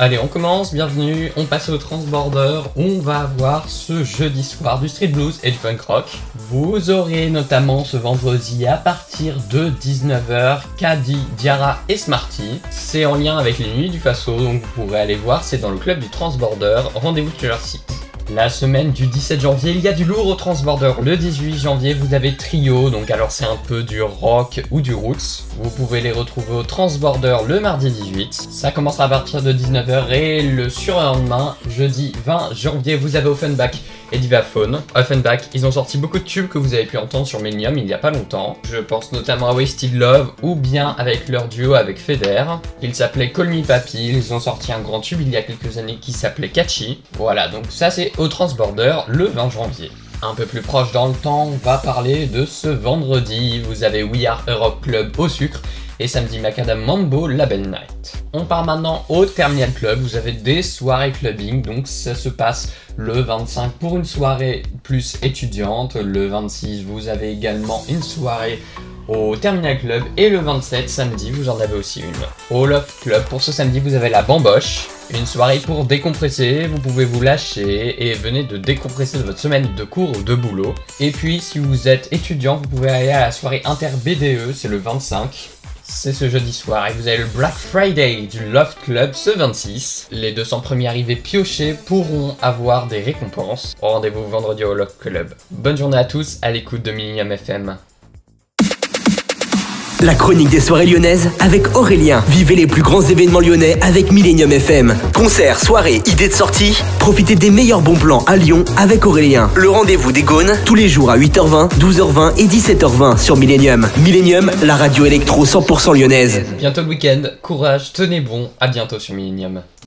Allez, on commence, bienvenue, on passe au Transborder, on va avoir ce jeudi soir du street blues et du punk rock. Vous aurez notamment ce vendredi à partir de 19h Caddy, Diara et Smarty. C'est en lien avec les nuits du Faso, donc vous pourrez aller voir, c'est dans le club du Transborder, rendez-vous sur leur site. La semaine du 17 janvier, il y a du lourd au Transborder. Le 18 janvier, vous avez Trio, donc alors c'est un peu du rock ou du roots. Vous pouvez les retrouver au Transborder le mardi 18. Ça commencera à partir de 19h et le surlendemain, jeudi 20 janvier, vous avez Offenbach et Divaphone. Offenbach, ils ont sorti beaucoup de tubes que vous avez pu entendre sur Millennium il y a pas longtemps. Je pense notamment à Wasted Love ou bien avec leur duo avec Feder. Il s'appelait Call Me Papi, ils ont sorti un grand tube il y a quelques années qui s'appelait Catchy. Voilà, donc ça c'est au Transborder le 20 janvier. Un peu plus proche dans le temps, on va parler de ce vendredi. Vous avez We Are Rock Club au sucre et samedi Macadam Mambo Label Night. On part maintenant au Terminal Club. Vous avez des soirées clubbing, donc ça se passe le 25 pour une soirée plus étudiante. Le 26, vous avez également une soirée au Terminal Club et le 27 samedi vous en avez aussi une. Au Love Club pour ce samedi vous avez la bamboche, une soirée pour décompresser, vous pouvez vous lâcher et venez de décompresser de votre semaine de cours ou de boulot. Et puis si vous êtes étudiant vous pouvez aller à la soirée inter BDE, c'est le 25. C'est ce jeudi soir et vous avez le Black Friday du Love Club ce 26. Les 200 premiers arrivés piochés pourront avoir des récompenses. Rendez-vous vendredi au Love Club. Bonne journée à tous à l'écoute de Millennium FM. La chronique des soirées lyonnaises avec Aurélien. Vivez les plus grands événements lyonnais avec Millennium FM. Concerts, soirées, idées de sortie. Profitez des meilleurs bons plans à Lyon avec Aurélien. Le rendez-vous des Gaunes tous les jours à 8h20, 12h20 et 17h20 sur Millennium. Millennium, la radio électro 100% lyonnaise. Bientôt le week-end, courage, tenez bon, à bientôt sur Millennium.